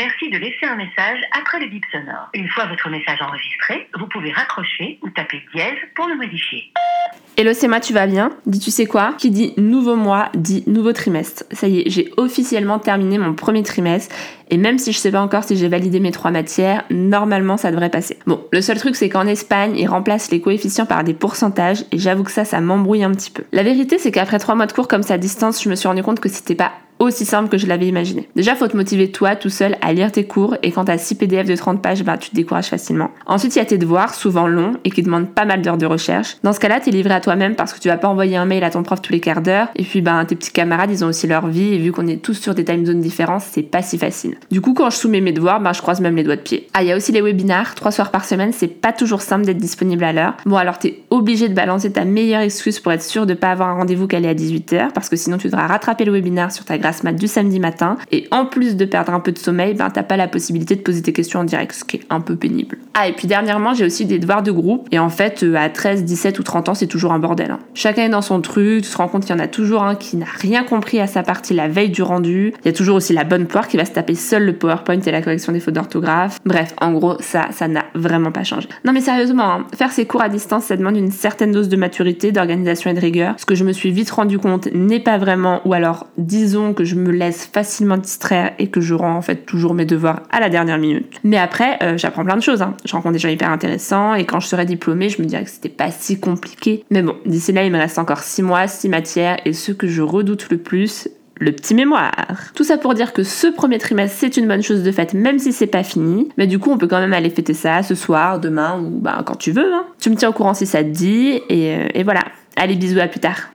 suffit de laisser un message après le bip sonore. Une fois votre message enregistré, vous pouvez raccrocher ou taper dièse pour le modifier. Hello, c'est tu vas bien? Dis, tu sais quoi? Qui dit nouveau mois dit nouveau trimestre. Ça y est, j'ai officiellement terminé mon premier trimestre et même si je sais pas encore si j'ai validé mes trois matières, normalement ça devrait passer. Bon, le seul truc c'est qu'en Espagne, ils remplacent les coefficients par des pourcentages et j'avoue que ça, ça m'embrouille un petit peu. La vérité c'est qu'après trois mois de cours comme ça à distance, je me suis rendu compte que c'était pas aussi simple que je l'avais imaginé. Déjà, faut te motiver toi tout seul à lire tes cours et quand t'as 6 PDF de 30 pages, bah, tu te décourages facilement. Ensuite, il y a tes devoirs, souvent longs et qui demandent pas mal d'heures de recherche. Dans ce cas-là, t'es livré à toi-même parce que tu vas pas envoyer un mail à ton prof tous les quarts d'heure et puis ben tes petits camarades, ils ont aussi leur vie et vu qu'on est tous sur des time zones différentes, c'est pas si facile. Du coup, quand je soumets mes devoirs, ben je croise même les doigts de pied. Ah, il y a aussi les webinars, trois soirs par semaine, c'est pas toujours simple d'être disponible à l'heure. Bon, alors t'es obligé de balancer ta meilleure excuse pour être sûr de pas avoir un rendez-vous calé à 18h parce que sinon tu devras rattraper le webinar sur ta grasse mat du samedi matin. Et en plus de perdre un peu de sommeil, ben t'as pas la possibilité de poser tes questions en direct, ce qui est un peu pénible. Ah, et puis dernièrement, j'ai aussi des devoirs de groupe. Et en fait, euh, à 13, 17 ou 30 ans, c'est toujours un bordel. Hein. Chacun est dans son truc, tu te rends compte qu'il y en a toujours un qui n'a rien compris à sa partie la veille du rendu. Il y a toujours aussi la bonne poire qui va se taper seul le PowerPoint et la correction des fautes d'orthographe. Bref, en gros, ça, ça n'a vraiment pas changé. Non mais sérieusement, hein, faire ces cours à distance, ça demande une certaine dose de maturité, d'organisation et de rigueur. Ce que je me suis vite rendu compte n'est pas vraiment, ou alors disons que je me laisse facilement distraire et que je rends en fait toujours mes devoirs à la dernière minute. Mais après, euh, j'apprends plein de choses. Hein. Je rencontre des gens hyper intéressants et quand je serai diplômée, je me dirais que c'était pas si compliqué. Mais bon, d'ici là, il me reste encore 6 mois, 6 matières et ce que je redoute le plus, le petit mémoire. Tout ça pour dire que ce premier trimestre, c'est une bonne chose de fait, même si c'est pas fini. Mais du coup, on peut quand même aller fêter ça ce soir, demain ou bah, quand tu veux. Hein. Tu me tiens au courant si ça te dit. Et, euh, et voilà. Allez, bisous, à plus tard.